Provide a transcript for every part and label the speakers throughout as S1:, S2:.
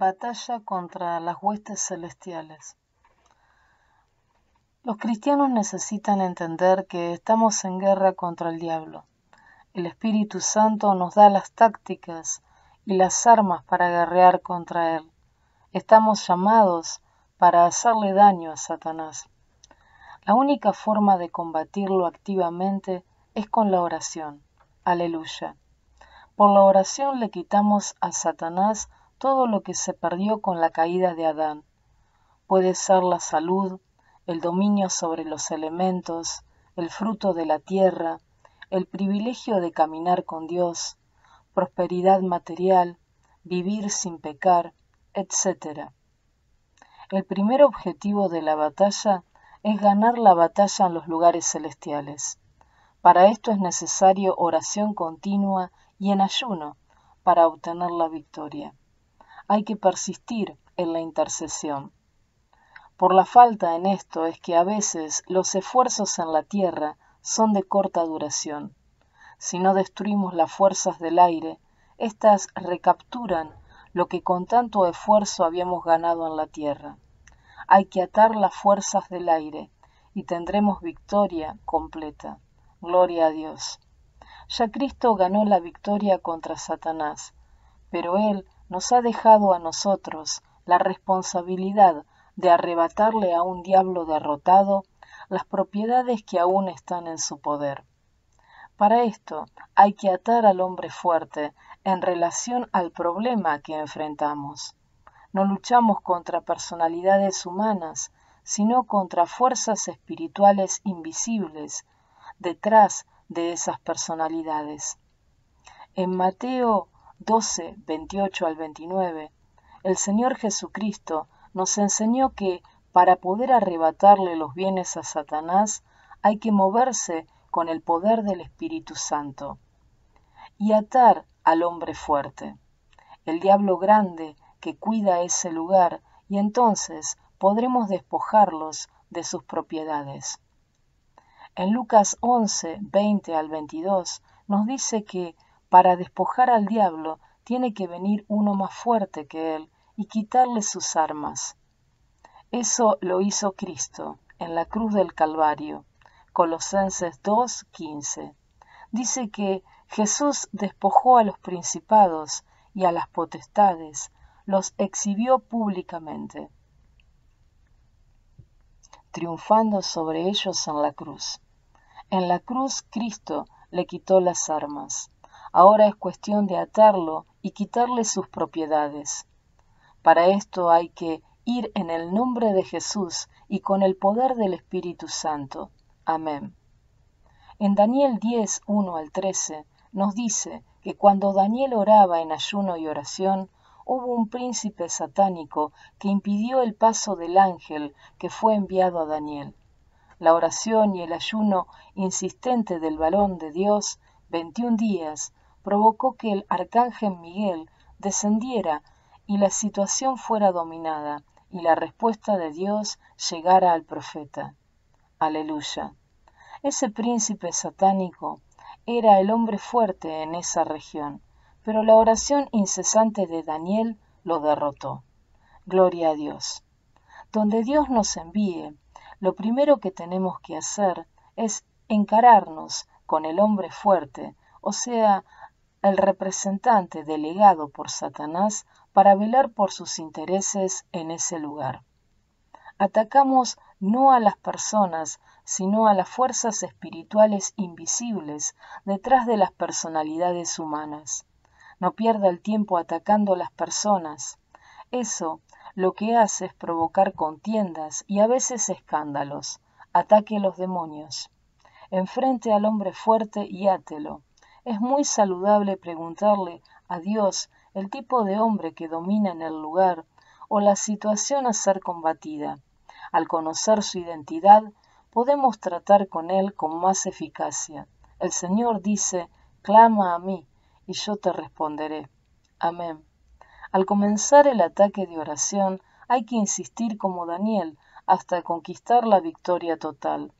S1: Capítulo 13. Batalla contra las huestes celestiales. Los cristianos necesitan entender que estamos en guerra contra el diablo. El Espíritu Santo nos da las tácticas y las armas para guerrear contra él. Estamos llamados para hacerle daño a Satanás. La única forma de combatirlo activamente es con la oración. Aleluya. Por la oración le quitamos a Satanás todo lo que se perdió con la caída de Adán. Puede ser la salud, el dominio sobre los elementos, el fruto de la tierra, el privilegio de caminar con Dios, prosperidad material, vivir sin pecar, etc. El primer objetivo de la batalla es ganar la batalla en los lugares celestiales. Para esto es necesario oración continua y en ayuno para obtener la victoria. Hay que persistir en la intercesión. Por la falta en esto es que a veces los esfuerzos en la tierra son de corta duración. Si no destruimos las fuerzas del aire, éstas recapturan lo que con tanto esfuerzo habíamos ganado en la tierra. Hay que atar las fuerzas del aire y tendremos victoria completa. Gloria a Dios. Ya Cristo ganó la victoria contra Satanás, pero Él nos ha dejado a nosotros la responsabilidad de arrebatarle a un diablo derrotado las propiedades que aún están en su poder. Para esto hay que atar al hombre fuerte en relación al problema que enfrentamos. No luchamos contra personalidades humanas, sino contra fuerzas espirituales invisibles detrás de esas personalidades. En Mateo 12, 28 al 29, el Señor Jesucristo nos enseñó que para poder arrebatarle los bienes a Satanás hay que moverse con el poder del Espíritu Santo y atar al hombre fuerte, el diablo grande que cuida ese lugar y entonces podremos despojarlos de sus propiedades. En Lucas 11, 20 al 22 nos dice que para despojar al diablo tiene que venir uno más fuerte que él y quitarle sus armas. Eso lo hizo Cristo en la cruz del Calvario. Colosenses 2, 15. Dice que Jesús despojó a los principados y a las potestades, los exhibió públicamente triunfando sobre ellos en la cruz. En la cruz Cristo le quitó las armas. Ahora es cuestión de atarlo y quitarle sus propiedades. Para esto hay que ir en el nombre de Jesús y con el poder del Espíritu Santo. Amén. En Daniel 10, 1 al 13 nos dice que cuando Daniel oraba en ayuno y oración, hubo un príncipe satánico que impidió el paso del ángel que fue enviado a Daniel. La oración y el ayuno insistente del varón de Dios, veintiún días, provocó que el arcángel Miguel descendiera y la situación fuera dominada y la respuesta de Dios llegara al profeta. Aleluya. Ese príncipe satánico era el hombre fuerte en esa región pero la oración incesante de Daniel lo derrotó. Gloria a Dios. Donde Dios nos envíe, lo primero que tenemos que hacer es encararnos con el hombre fuerte, o sea, el representante delegado por Satanás para velar por sus intereses en ese lugar. Atacamos no a las personas, sino a las fuerzas espirituales invisibles detrás de las personalidades humanas. No pierda el tiempo atacando a las personas. Eso lo que hace es provocar contiendas y a veces escándalos. Ataque a los demonios. Enfrente al hombre fuerte y átelo. Es muy saludable preguntarle a Dios el tipo de hombre que domina en el lugar o la situación a ser combatida. Al conocer su identidad, podemos tratar con él con más eficacia. El Señor dice, clama a mí, y yo te responderé. Amén. Al comenzar el ataque de oración hay que insistir como Daniel hasta conquistar la victoria total.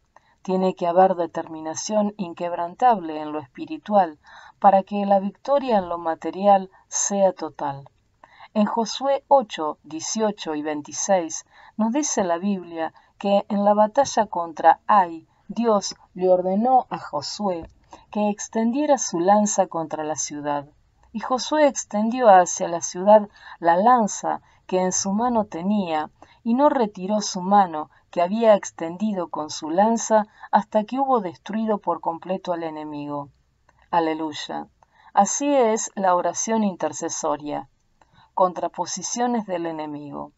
S1: Tiene que haber determinación inquebrantable en lo espiritual para que la victoria en lo material sea total. En Josué 8, 18 y 26 nos dice la Biblia que en la batalla contra Ai, Dios le ordenó a Josué que extendiera su lanza contra la ciudad. Y Josué extendió hacia la ciudad la lanza que en su mano tenía, y no retiró su mano que había extendido con su lanza hasta que hubo destruido por completo al enemigo. Aleluya. Así es la oración intercesoria. Contraposiciones del enemigo.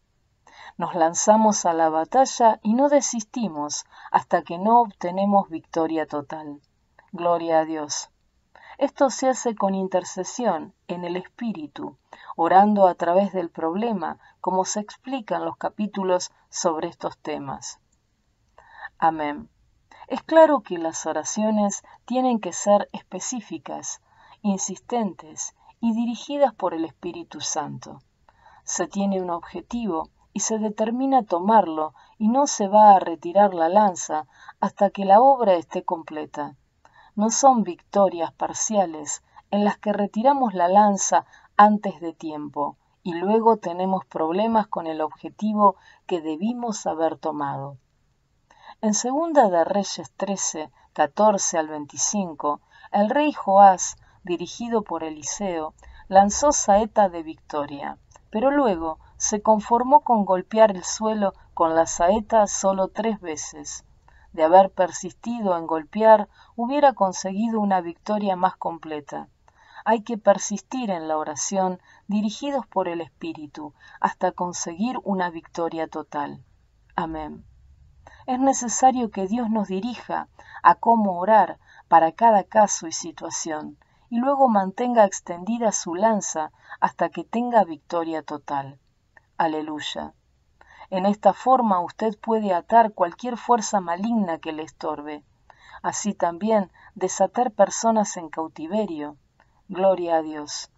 S1: Nos lanzamos a la batalla y no desistimos hasta que no obtenemos victoria total. Gloria a Dios. Esto se hace con intercesión en el Espíritu, orando a través del problema, como se explica en los capítulos sobre estos temas. Amén. Es claro que las oraciones tienen que ser específicas, insistentes y dirigidas por el Espíritu Santo. Se tiene un objetivo y se determina tomarlo y no se va a retirar la lanza hasta que la obra esté completa no son victorias parciales en las que retiramos la lanza antes de tiempo y luego tenemos problemas con el objetivo que debimos haber tomado. En segunda de Reyes 13, 14 al 25, el rey Joás, dirigido por Eliseo, lanzó saeta de victoria, pero luego se conformó con golpear el suelo con la saeta solo tres veces de haber persistido en golpear, hubiera conseguido una victoria más completa. Hay que persistir en la oración dirigidos por el Espíritu hasta conseguir una victoria total. Amén. Es necesario que Dios nos dirija a cómo orar para cada caso y situación, y luego mantenga extendida su lanza hasta que tenga victoria total. Aleluya. En esta forma usted puede atar cualquier fuerza maligna que le estorbe. Así también desatar personas en cautiverio. Gloria a Dios.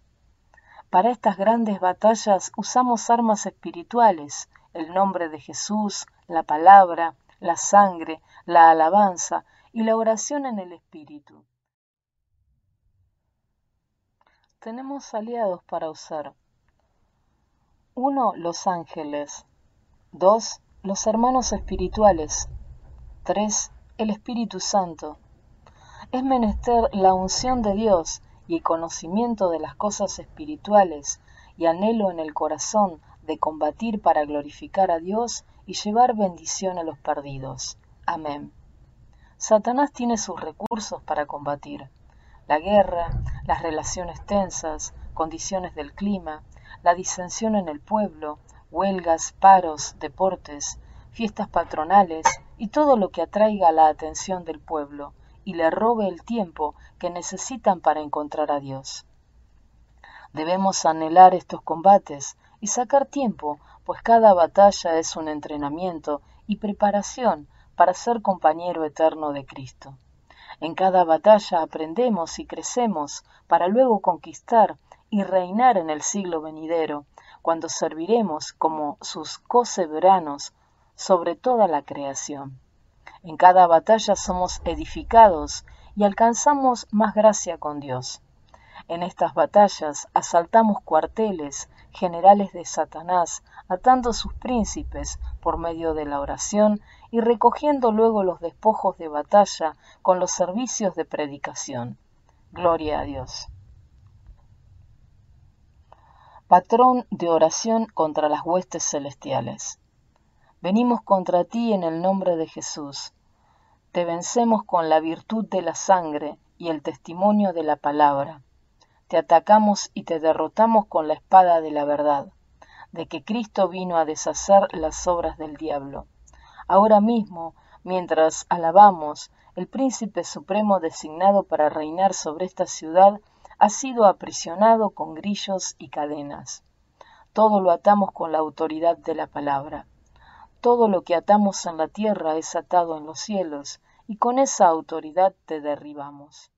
S1: Para estas grandes batallas usamos armas espirituales, el nombre de Jesús, la palabra, la sangre, la alabanza y la oración en el Espíritu. Tenemos aliados para usar. Uno, los ángeles. 2. Los hermanos espirituales. 3. El Espíritu Santo. Es menester la unción de Dios y el conocimiento de las cosas espirituales y anhelo en el corazón de combatir para glorificar a Dios y llevar bendición a los perdidos. Amén. Satanás tiene sus recursos para combatir. La guerra, las relaciones tensas, condiciones del clima, la disensión en el pueblo, huelgas, paros, deportes, fiestas patronales y todo lo que atraiga la atención del pueblo y le robe el tiempo que necesitan para encontrar a Dios. Debemos anhelar estos combates y sacar tiempo, pues cada batalla es un entrenamiento y preparación para ser compañero eterno de Cristo. En cada batalla aprendemos y crecemos para luego conquistar y reinar en el siglo venidero, cuando serviremos como sus coseberanos sobre toda la creación. En cada batalla somos edificados y alcanzamos más gracia con Dios. En estas batallas asaltamos cuarteles, generales de Satanás, atando sus príncipes por medio de la oración y recogiendo luego los despojos de batalla con los servicios de predicación. Gloria a Dios patrón de oración contra las huestes celestiales. Venimos contra ti en el nombre de Jesús. Te vencemos con la virtud de la sangre y el testimonio de la palabra. Te atacamos y te derrotamos con la espada de la verdad, de que Cristo vino a deshacer las obras del diablo. Ahora mismo, mientras alabamos, el príncipe supremo designado para reinar sobre esta ciudad ha sido aprisionado con grillos y cadenas. Todo lo atamos con la autoridad de la palabra. Todo lo que atamos en la tierra es atado en los cielos, y con esa autoridad te derribamos.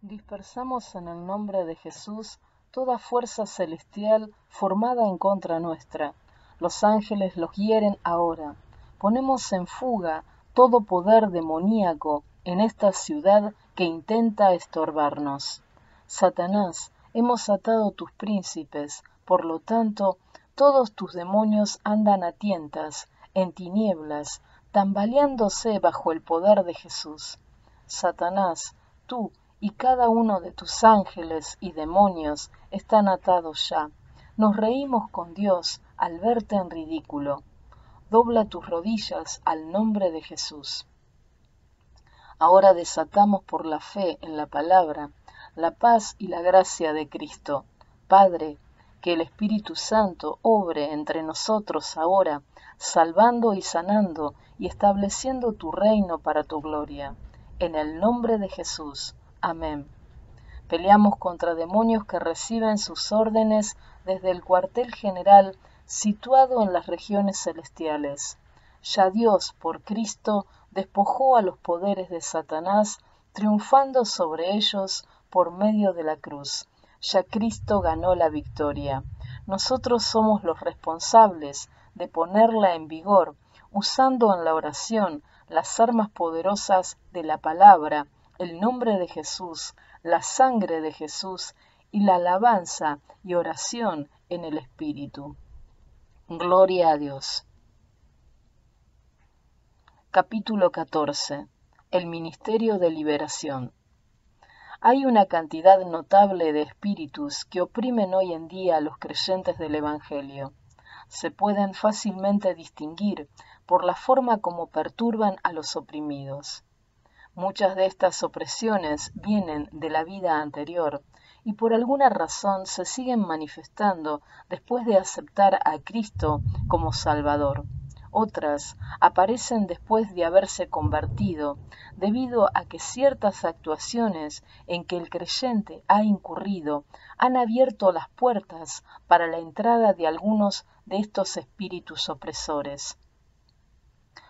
S1: Dispersamos en el nombre de Jesús toda fuerza celestial formada en contra nuestra. Los ángeles los hieren ahora. Ponemos en fuga todo poder demoníaco en esta ciudad que intenta estorbarnos. Satanás, hemos atado tus príncipes, por lo tanto, todos tus demonios andan a tientas, en tinieblas, tambaleándose bajo el poder de Jesús. Satanás, tú y cada uno de tus ángeles y demonios están atados ya. Nos reímos con Dios al verte en ridículo. Dobla tus rodillas al nombre de Jesús. Ahora desatamos por la fe en la palabra la paz y la gracia de Cristo. Padre, que el Espíritu Santo obre entre nosotros ahora, salvando y sanando y estableciendo tu reino para tu gloria. En el nombre de Jesús. Amén. Peleamos contra demonios que reciben sus órdenes desde el cuartel general situado en las regiones celestiales. Ya Dios, por Cristo, despojó a los poderes de Satanás, triunfando sobre ellos por medio de la cruz. Ya Cristo ganó la victoria. Nosotros somos los responsables de ponerla en vigor, usando en la oración las armas poderosas de la palabra, el nombre de Jesús, la sangre de Jesús y la alabanza y oración en el Espíritu. Gloria a Dios. Capítulo 14. El Ministerio de Liberación. Hay una cantidad notable de espíritus que oprimen hoy en día a los creyentes del Evangelio. Se pueden fácilmente distinguir por la forma como perturban a los oprimidos. Muchas de estas opresiones vienen de la vida anterior y por alguna razón se siguen manifestando después de aceptar a Cristo como Salvador. Otras aparecen después de haberse convertido, debido a que ciertas actuaciones en que el creyente ha incurrido han abierto las puertas para la entrada de algunos de estos espíritus opresores.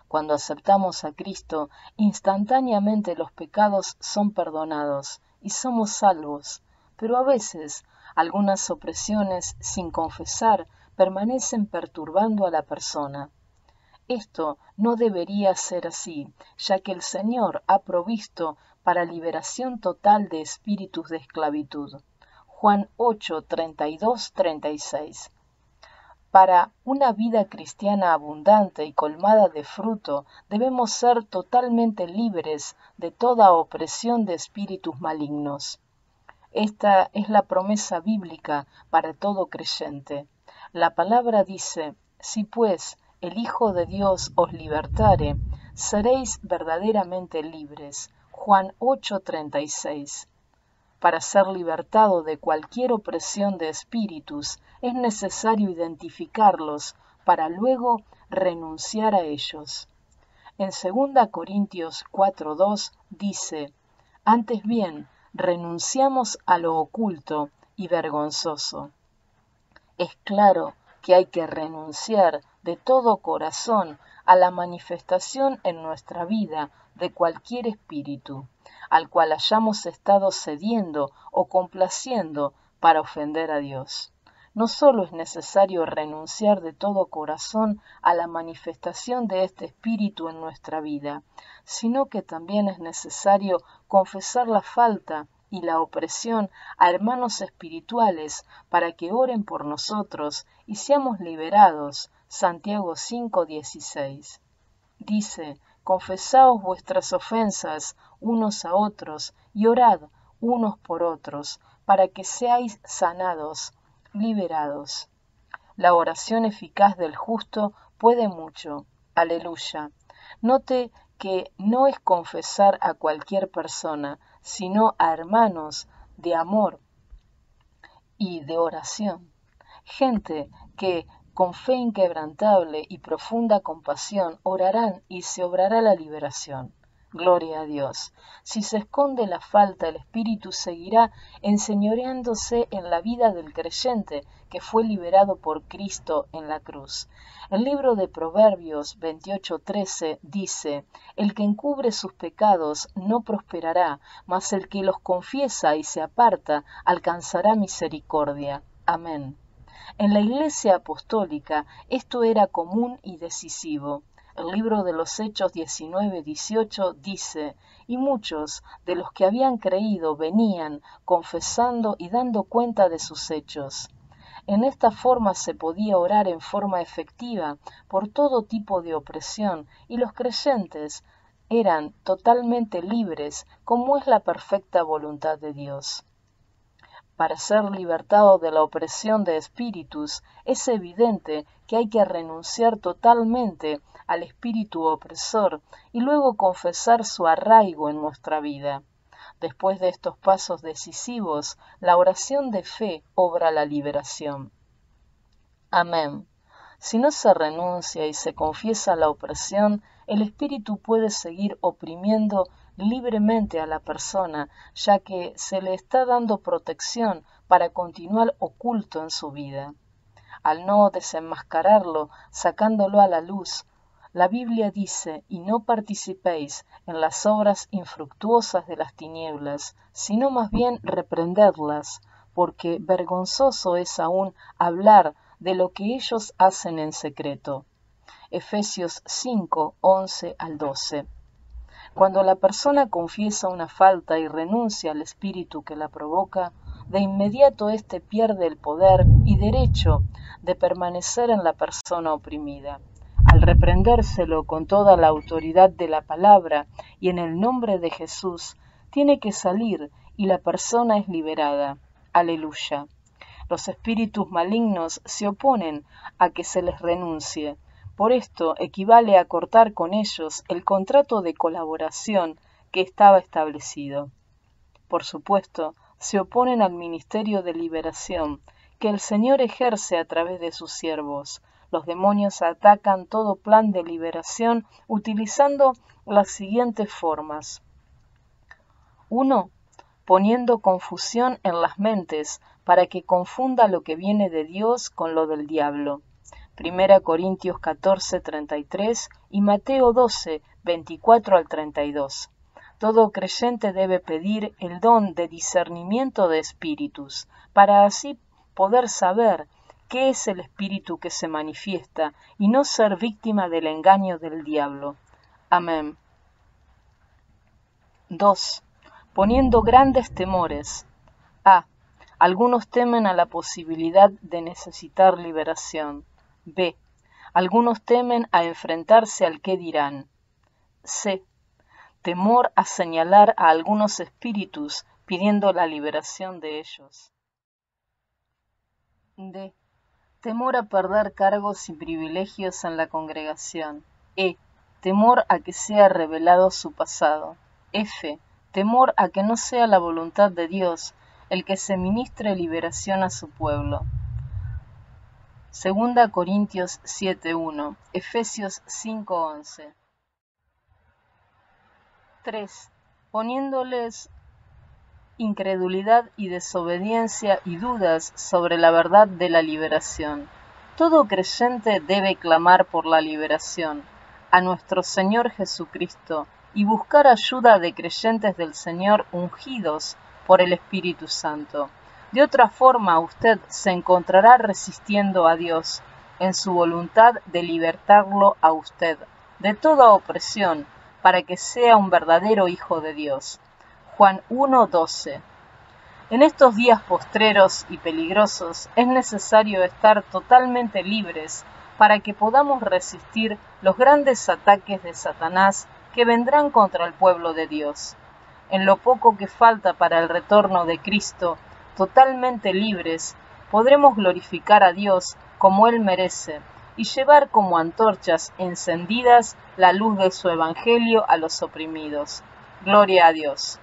S1: Cuando aceptamos a Cristo, instantáneamente los pecados son perdonados y somos salvos, pero a veces algunas opresiones sin confesar permanecen perturbando a la persona. Esto no debería ser así, ya que el Señor ha provisto para liberación total de espíritus de esclavitud. Juan 8, 32, 36. Para una vida cristiana abundante y colmada de fruto, debemos ser totalmente libres de toda opresión de espíritus malignos. Esta es la promesa bíblica para todo creyente. La palabra dice, si pues el Hijo de Dios os libertare, seréis verdaderamente libres. Juan 8:36. Para ser libertado de cualquier opresión de espíritus es necesario identificarlos para luego renunciar a ellos. En 2 Corintios 4:2 dice, Antes bien, renunciamos a lo oculto y vergonzoso. Es claro que hay que renunciar de todo corazón a la manifestación en nuestra vida de cualquier espíritu, al cual hayamos estado cediendo o complaciendo para ofender a Dios. No solo es necesario renunciar de todo corazón a la manifestación de este espíritu en nuestra vida, sino que también es necesario confesar la falta y la opresión a hermanos espirituales para que oren por nosotros y seamos liberados. Santiago 5:16. Dice, confesaos vuestras ofensas unos a otros y orad unos por otros para que seáis sanados, liberados. La oración eficaz del justo puede mucho. Aleluya. Note que no es confesar a cualquier persona, sino a hermanos de amor y de oración. Gente que con fe inquebrantable y profunda compasión orarán y se obrará la liberación. Gloria a Dios. Si se esconde la falta, el Espíritu seguirá enseñoreándose en la vida del creyente que fue liberado por Cristo en la cruz. El libro de Proverbios 28:13 dice, El que encubre sus pecados no prosperará, mas el que los confiesa y se aparta alcanzará misericordia. Amén. En la Iglesia apostólica esto era común y decisivo. El libro de los Hechos 19-18 dice, y muchos de los que habían creído venían confesando y dando cuenta de sus hechos. En esta forma se podía orar en forma efectiva por todo tipo de opresión y los creyentes eran totalmente libres como es la perfecta voluntad de Dios. Para ser libertado de la opresión de espíritus es evidente que hay que renunciar totalmente al espíritu opresor y luego confesar su arraigo en nuestra vida. Después de estos pasos decisivos, la oración de fe obra la liberación. Amén. Si no se renuncia y se confiesa la opresión, el espíritu puede seguir oprimiendo libremente a la persona, ya que se le está dando protección para continuar oculto en su vida. Al no desenmascararlo, sacándolo a la luz, la Biblia dice, y no participéis en las obras infructuosas de las tinieblas, sino más bien reprenderlas, porque vergonzoso es aún hablar de lo que ellos hacen en secreto. Efesios 5, 11 al 12. Cuando la persona confiesa una falta y renuncia al espíritu que la provoca, de inmediato éste pierde el poder y derecho de permanecer en la persona oprimida al reprendérselo con toda la autoridad de la palabra y en el nombre de Jesús, tiene que salir y la persona es liberada. Aleluya. Los espíritus malignos se oponen a que se les renuncie. Por esto equivale a cortar con ellos el contrato de colaboración que estaba establecido. Por supuesto, se oponen al ministerio de liberación que el Señor ejerce a través de sus siervos, los demonios atacan todo plan de liberación utilizando las siguientes formas. 1. Poniendo confusión en las mentes para que confunda lo que viene de Dios con lo del diablo. 1 Corintios 14, 33 y Mateo 12, 24 al 32. Todo creyente debe pedir el don de discernimiento de espíritus, para así poder saber qué es el espíritu que se manifiesta y no ser víctima del engaño del diablo. Amén. 2. Poniendo grandes temores. A. Algunos temen a la posibilidad de necesitar liberación. B. Algunos temen a enfrentarse al qué dirán. C. Temor a señalar a algunos espíritus pidiendo la liberación de ellos. D temor a perder cargos y privilegios en la congregación. E. Temor a que sea revelado su pasado. F. Temor a que no sea la voluntad de Dios el que se ministre liberación a su pueblo. Segunda Corintios 7.1, Efesios 5.11. 3. Poniéndoles incredulidad y desobediencia y dudas sobre la verdad de la liberación. Todo creyente debe clamar por la liberación a nuestro Señor Jesucristo y buscar ayuda de creyentes del Señor ungidos por el Espíritu Santo. De otra forma usted se encontrará resistiendo a Dios en su voluntad de libertarlo a usted de toda opresión para que sea un verdadero hijo de Dios. Juan 1:12. En estos días postreros y peligrosos es necesario estar totalmente libres para que podamos resistir los grandes ataques de Satanás que vendrán contra el pueblo de Dios. En lo poco que falta para el retorno de Cristo, totalmente libres, podremos glorificar a Dios como Él merece y llevar como antorchas encendidas la luz de su Evangelio a los oprimidos. Gloria a Dios.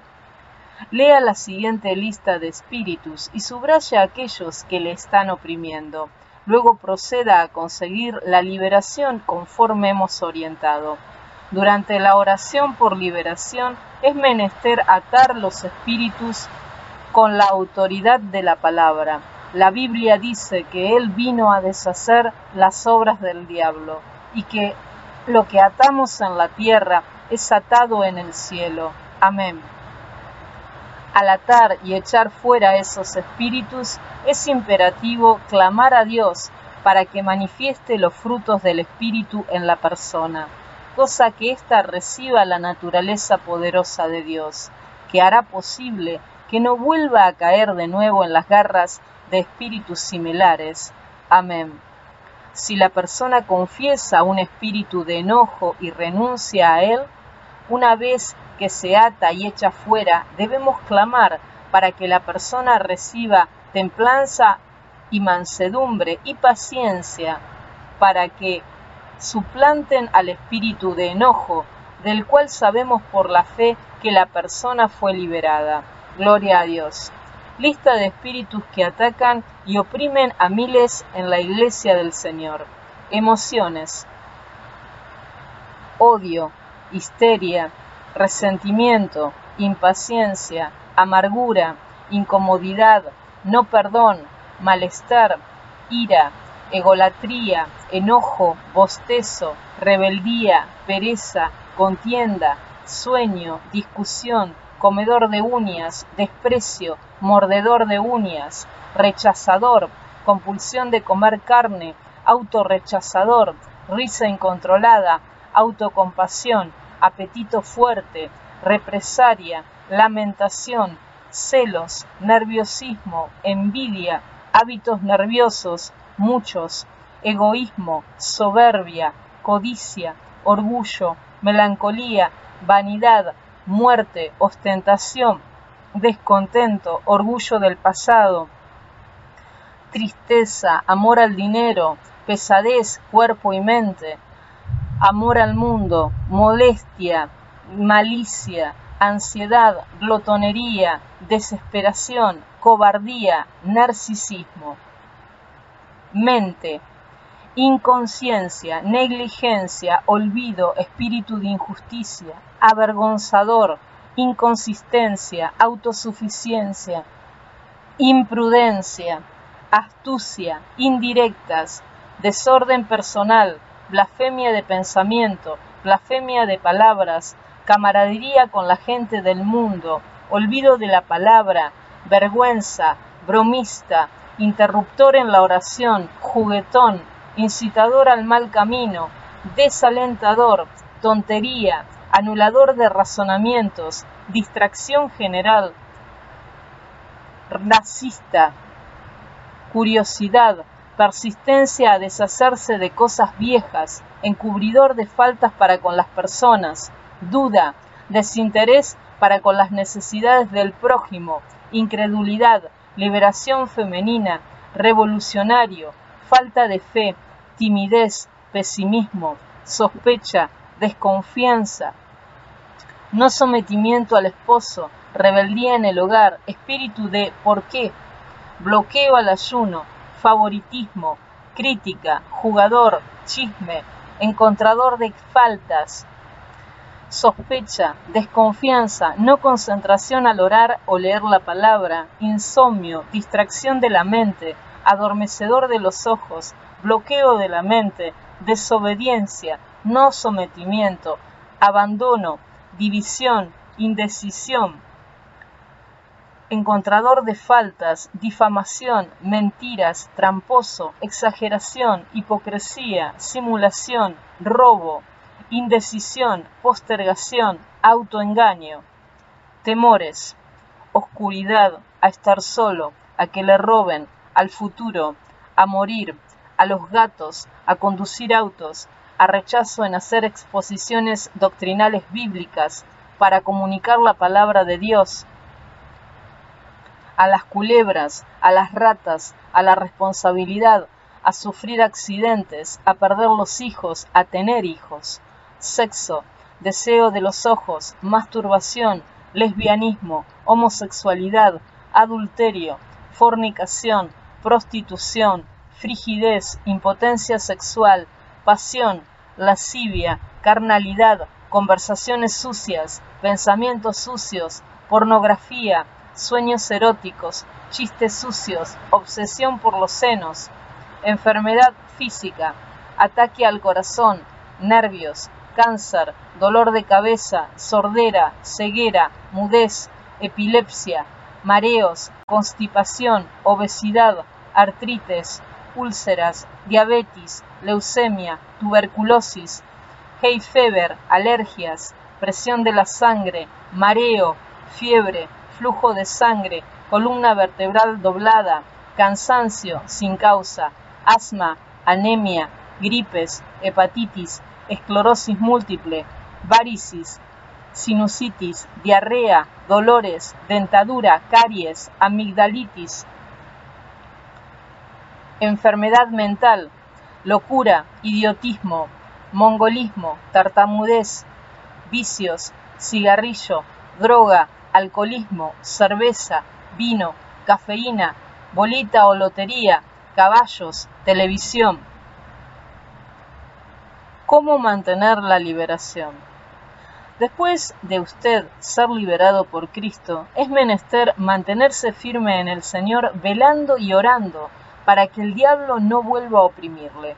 S1: Lea la siguiente lista de espíritus y subraya a aquellos que le están oprimiendo. Luego proceda a conseguir la liberación conforme hemos orientado. Durante la oración por liberación es menester atar los espíritus con la autoridad de la palabra. La Biblia dice que Él vino a deshacer las obras del diablo y que lo que atamos en la tierra es atado en el cielo. Amén. Al atar y echar fuera esos espíritus, es imperativo clamar a Dios para que manifieste los frutos del espíritu en la persona.
S2: cosa que ésta reciba la naturaleza poderosa de Dios, que hará posible que no vuelva a caer de nuevo en las garras de espíritus similares. Amén. Si la persona confiesa un espíritu de enojo y renuncia a él, una vez que se ata y echa fuera, debemos clamar para que la persona reciba templanza y mansedumbre y paciencia, para que suplanten al espíritu de enojo, del cual sabemos por la fe que la persona fue liberada. Gloria a Dios. Lista de espíritus que atacan y oprimen a miles en la iglesia del Señor. Emociones. Odio, histeria, resentimiento, impaciencia, amargura, incomodidad, no perdón, malestar, ira, egolatría, enojo, bostezo, rebeldía, pereza, contienda, sueño, discusión, comedor de uñas, desprecio, mordedor de uñas, rechazador, compulsión de comer carne, autorrechazador, risa incontrolada, autocompasión, apetito fuerte, represaria, lamentación, celos, nerviosismo, envidia, hábitos nerviosos, muchos, egoísmo, soberbia, codicia, orgullo, melancolía, vanidad, muerte, ostentación, descontento, orgullo del pasado, tristeza, amor al dinero, pesadez, cuerpo y mente, amor al mundo, molestia, malicia, ansiedad, glotonería, desesperación, cobardía, narcisismo. Mente, inconsciencia, negligencia, olvido, espíritu de injusticia, avergonzador, inconsistencia, autosuficiencia, imprudencia, astucia, indirectas, desorden personal, blasfemia de pensamiento, blasfemia de palabras, camaradería con la gente del mundo, olvido de la palabra, vergüenza, bromista, interruptor en la oración, juguetón, incitador al mal camino, desalentador, tontería, anulador de razonamientos, distracción general, racista, curiosidad, persistencia a deshacerse de cosas viejas, encubridor de faltas para con las personas, duda, desinterés para con las necesidades del prójimo, incredulidad, liberación femenina, revolucionario, falta de fe, timidez, pesimismo, sospecha, desconfianza, no sometimiento al esposo, rebeldía en el hogar, espíritu de ¿por qué? bloqueo al ayuno, favoritismo, crítica, jugador, chisme, encontrador de faltas, sospecha, desconfianza, no concentración al orar o leer la palabra, insomnio, distracción de la mente, adormecedor de los ojos, bloqueo de la mente, desobediencia, no sometimiento, abandono, división, indecisión, encontrador de faltas, difamación, mentiras, tramposo, exageración, hipocresía, simulación, robo, indecisión, postergación, autoengaño, temores, oscuridad, a estar solo, a que le roben, al futuro, a morir, a los gatos, a conducir autos, a rechazo en hacer exposiciones doctrinales bíblicas para comunicar la palabra de Dios, a las culebras, a las ratas, a la responsabilidad, a sufrir accidentes, a perder los hijos, a tener hijos, sexo, deseo de los ojos, masturbación, lesbianismo, homosexualidad, adulterio, fornicación, prostitución, frigidez, impotencia sexual, pasión, lascivia, carnalidad, conversaciones sucias, pensamientos sucios, pornografía, sueños eróticos, chistes sucios, obsesión por los senos, enfermedad física, ataque al corazón, nervios, cáncer, dolor de cabeza, sordera, ceguera, mudez, epilepsia, mareos, constipación, obesidad, artritis, úlceras, diabetes, leucemia, tuberculosis, hay fever, alergias, presión de la sangre, mareo, fiebre, flujo de sangre, columna vertebral doblada, cansancio sin causa, asma, anemia, gripes, hepatitis, esclerosis múltiple, varicis, sinusitis, diarrea, dolores, dentadura, caries, amigdalitis, enfermedad mental, locura, idiotismo, mongolismo, tartamudez, vicios, cigarrillo, droga, alcoholismo, cerveza, vino, cafeína, bolita o lotería, caballos, televisión. ¿Cómo mantener la liberación? Después de usted ser liberado por Cristo, es menester mantenerse firme en el Señor, velando y orando, para que el diablo no vuelva a oprimirle.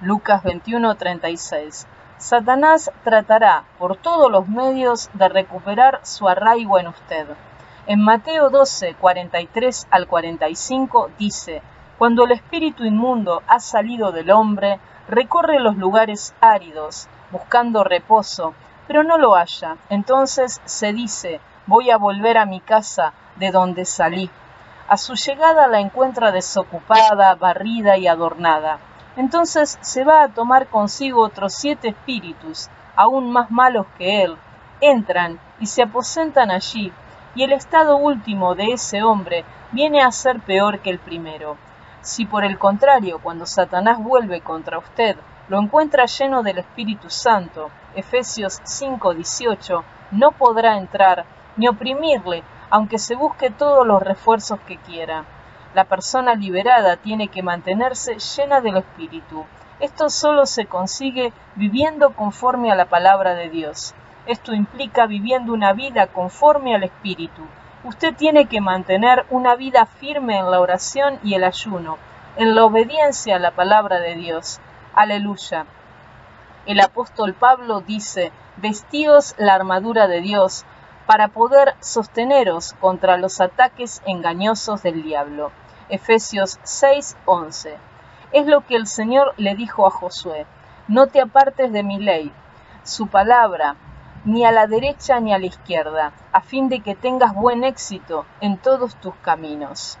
S2: Lucas 21:36. Satanás tratará por todos los medios de recuperar su arraigo en usted. En Mateo 12, 43 al 45 dice, Cuando el espíritu inmundo ha salido del hombre, recorre los lugares áridos, buscando reposo, pero no lo halla. Entonces se dice, voy a volver a mi casa de donde salí. A su llegada la encuentra desocupada, barrida y adornada. Entonces se va a tomar consigo otros siete espíritus, aún más malos que él. Entran y se aposentan allí, y el estado último de ese hombre viene a ser peor que el primero. Si por el contrario, cuando Satanás vuelve contra usted, lo encuentra lleno del Espíritu Santo, Efesios 5:18, no podrá entrar ni oprimirle, aunque se busque todos los refuerzos que quiera. La persona liberada tiene que mantenerse llena del Espíritu. Esto solo se consigue viviendo conforme a la palabra de Dios. Esto implica viviendo una vida conforme al Espíritu. Usted tiene que mantener una vida firme en la oración y el ayuno, en la obediencia a la palabra de Dios. Aleluya. El apóstol Pablo dice, vestíos la armadura de Dios para poder sosteneros contra los ataques engañosos del diablo. Efesios 6:11. Es lo que el Señor le dijo a Josué, no te apartes de mi ley, su palabra, ni a la derecha ni a la izquierda, a fin de que tengas buen éxito en todos tus caminos.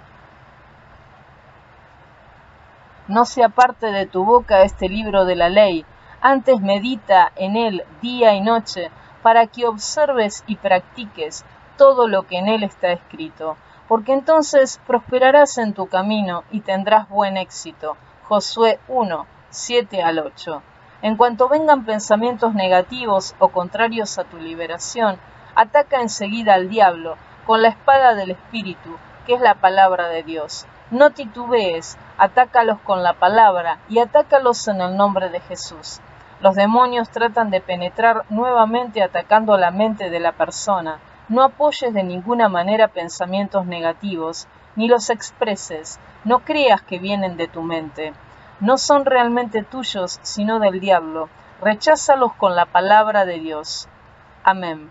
S2: No se aparte de tu boca este libro de la ley, antes medita en él día y noche, para que observes y practiques todo lo que en él está escrito, porque entonces prosperarás en tu camino y tendrás buen éxito. Josué 1, 7 al 8. En cuanto vengan pensamientos negativos o contrarios a tu liberación, ataca enseguida al diablo con la espada del Espíritu, que es la palabra de Dios. No titubees, atácalos con la palabra y atácalos en el nombre de Jesús. Los demonios tratan de penetrar nuevamente atacando la mente de la persona. No apoyes de ninguna manera pensamientos negativos, ni los expreses. No creas que vienen de tu mente no son realmente tuyos, sino del diablo. Recházalos con la palabra de Dios. Amén.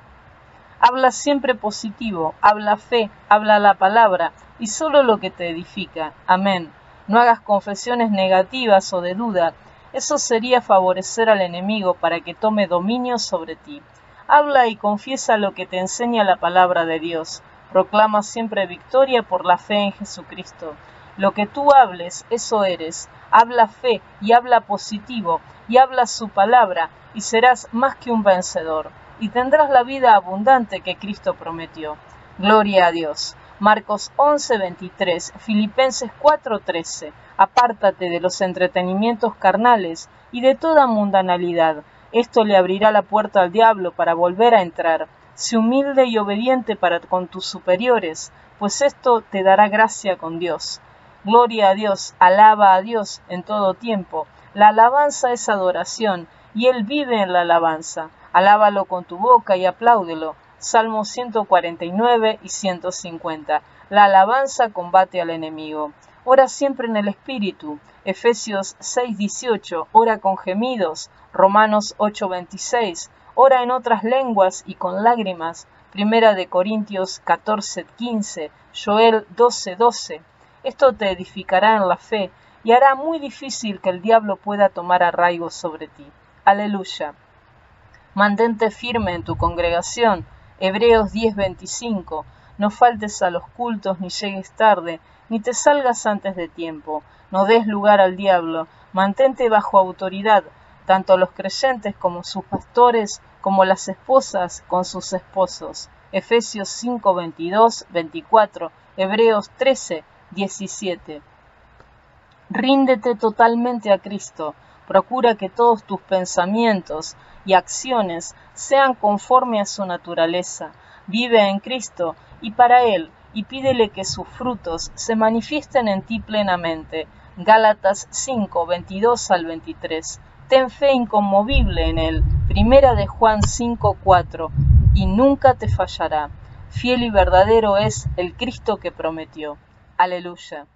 S2: Habla siempre positivo, habla fe, habla la palabra, y solo lo que te edifica. Amén. No hagas confesiones negativas o de duda. Eso sería favorecer al enemigo para que tome dominio sobre ti. Habla y confiesa lo que te enseña la palabra de Dios. Proclama siempre victoria por la fe en Jesucristo. Lo que tú hables, eso eres habla fe y habla positivo y habla su palabra y serás más que un vencedor y tendrás la vida abundante que Cristo prometió. Gloria a Dios. Marcos 11:23, Filipenses 4:13. Apártate de los entretenimientos carnales y de toda mundanalidad. Esto le abrirá la puerta al diablo para volver a entrar. Sé humilde y obediente para con tus superiores, pues esto te dará gracia con Dios. Gloria a Dios, alaba a Dios en todo tiempo. La alabanza es adoración, y Él vive en la alabanza. Alábalo con tu boca y apláudelo. Salmos 149 y 150. La alabanza combate al enemigo. Ora siempre en el Espíritu. Efesios 6:18. Ora con gemidos. Romanos 8:26. Ora en otras lenguas y con lágrimas. Primera de Corintios 14:15. Joel 12:12. Esto te edificará en la fe y hará muy difícil que el diablo pueda tomar arraigo sobre ti. Aleluya. Mantente firme en tu congregación. Hebreos 10:25. No faltes a los cultos ni llegues tarde, ni te salgas antes de tiempo. No des lugar al diablo. Mantente bajo autoridad, tanto los creyentes como sus pastores, como las esposas con sus esposos. Efesios 5, 22, 24, Hebreos 13, 17. Ríndete totalmente a Cristo. Procura que todos tus pensamientos y acciones sean conforme a su naturaleza. Vive en Cristo y para Él, y pídele que sus frutos se manifiesten en ti plenamente. Gálatas 5, 22 al 23. Ten fe inconmovible en Él. Primera de Juan 5, 4. Y nunca te fallará. Fiel y verdadero es el Cristo que prometió. Aleluya.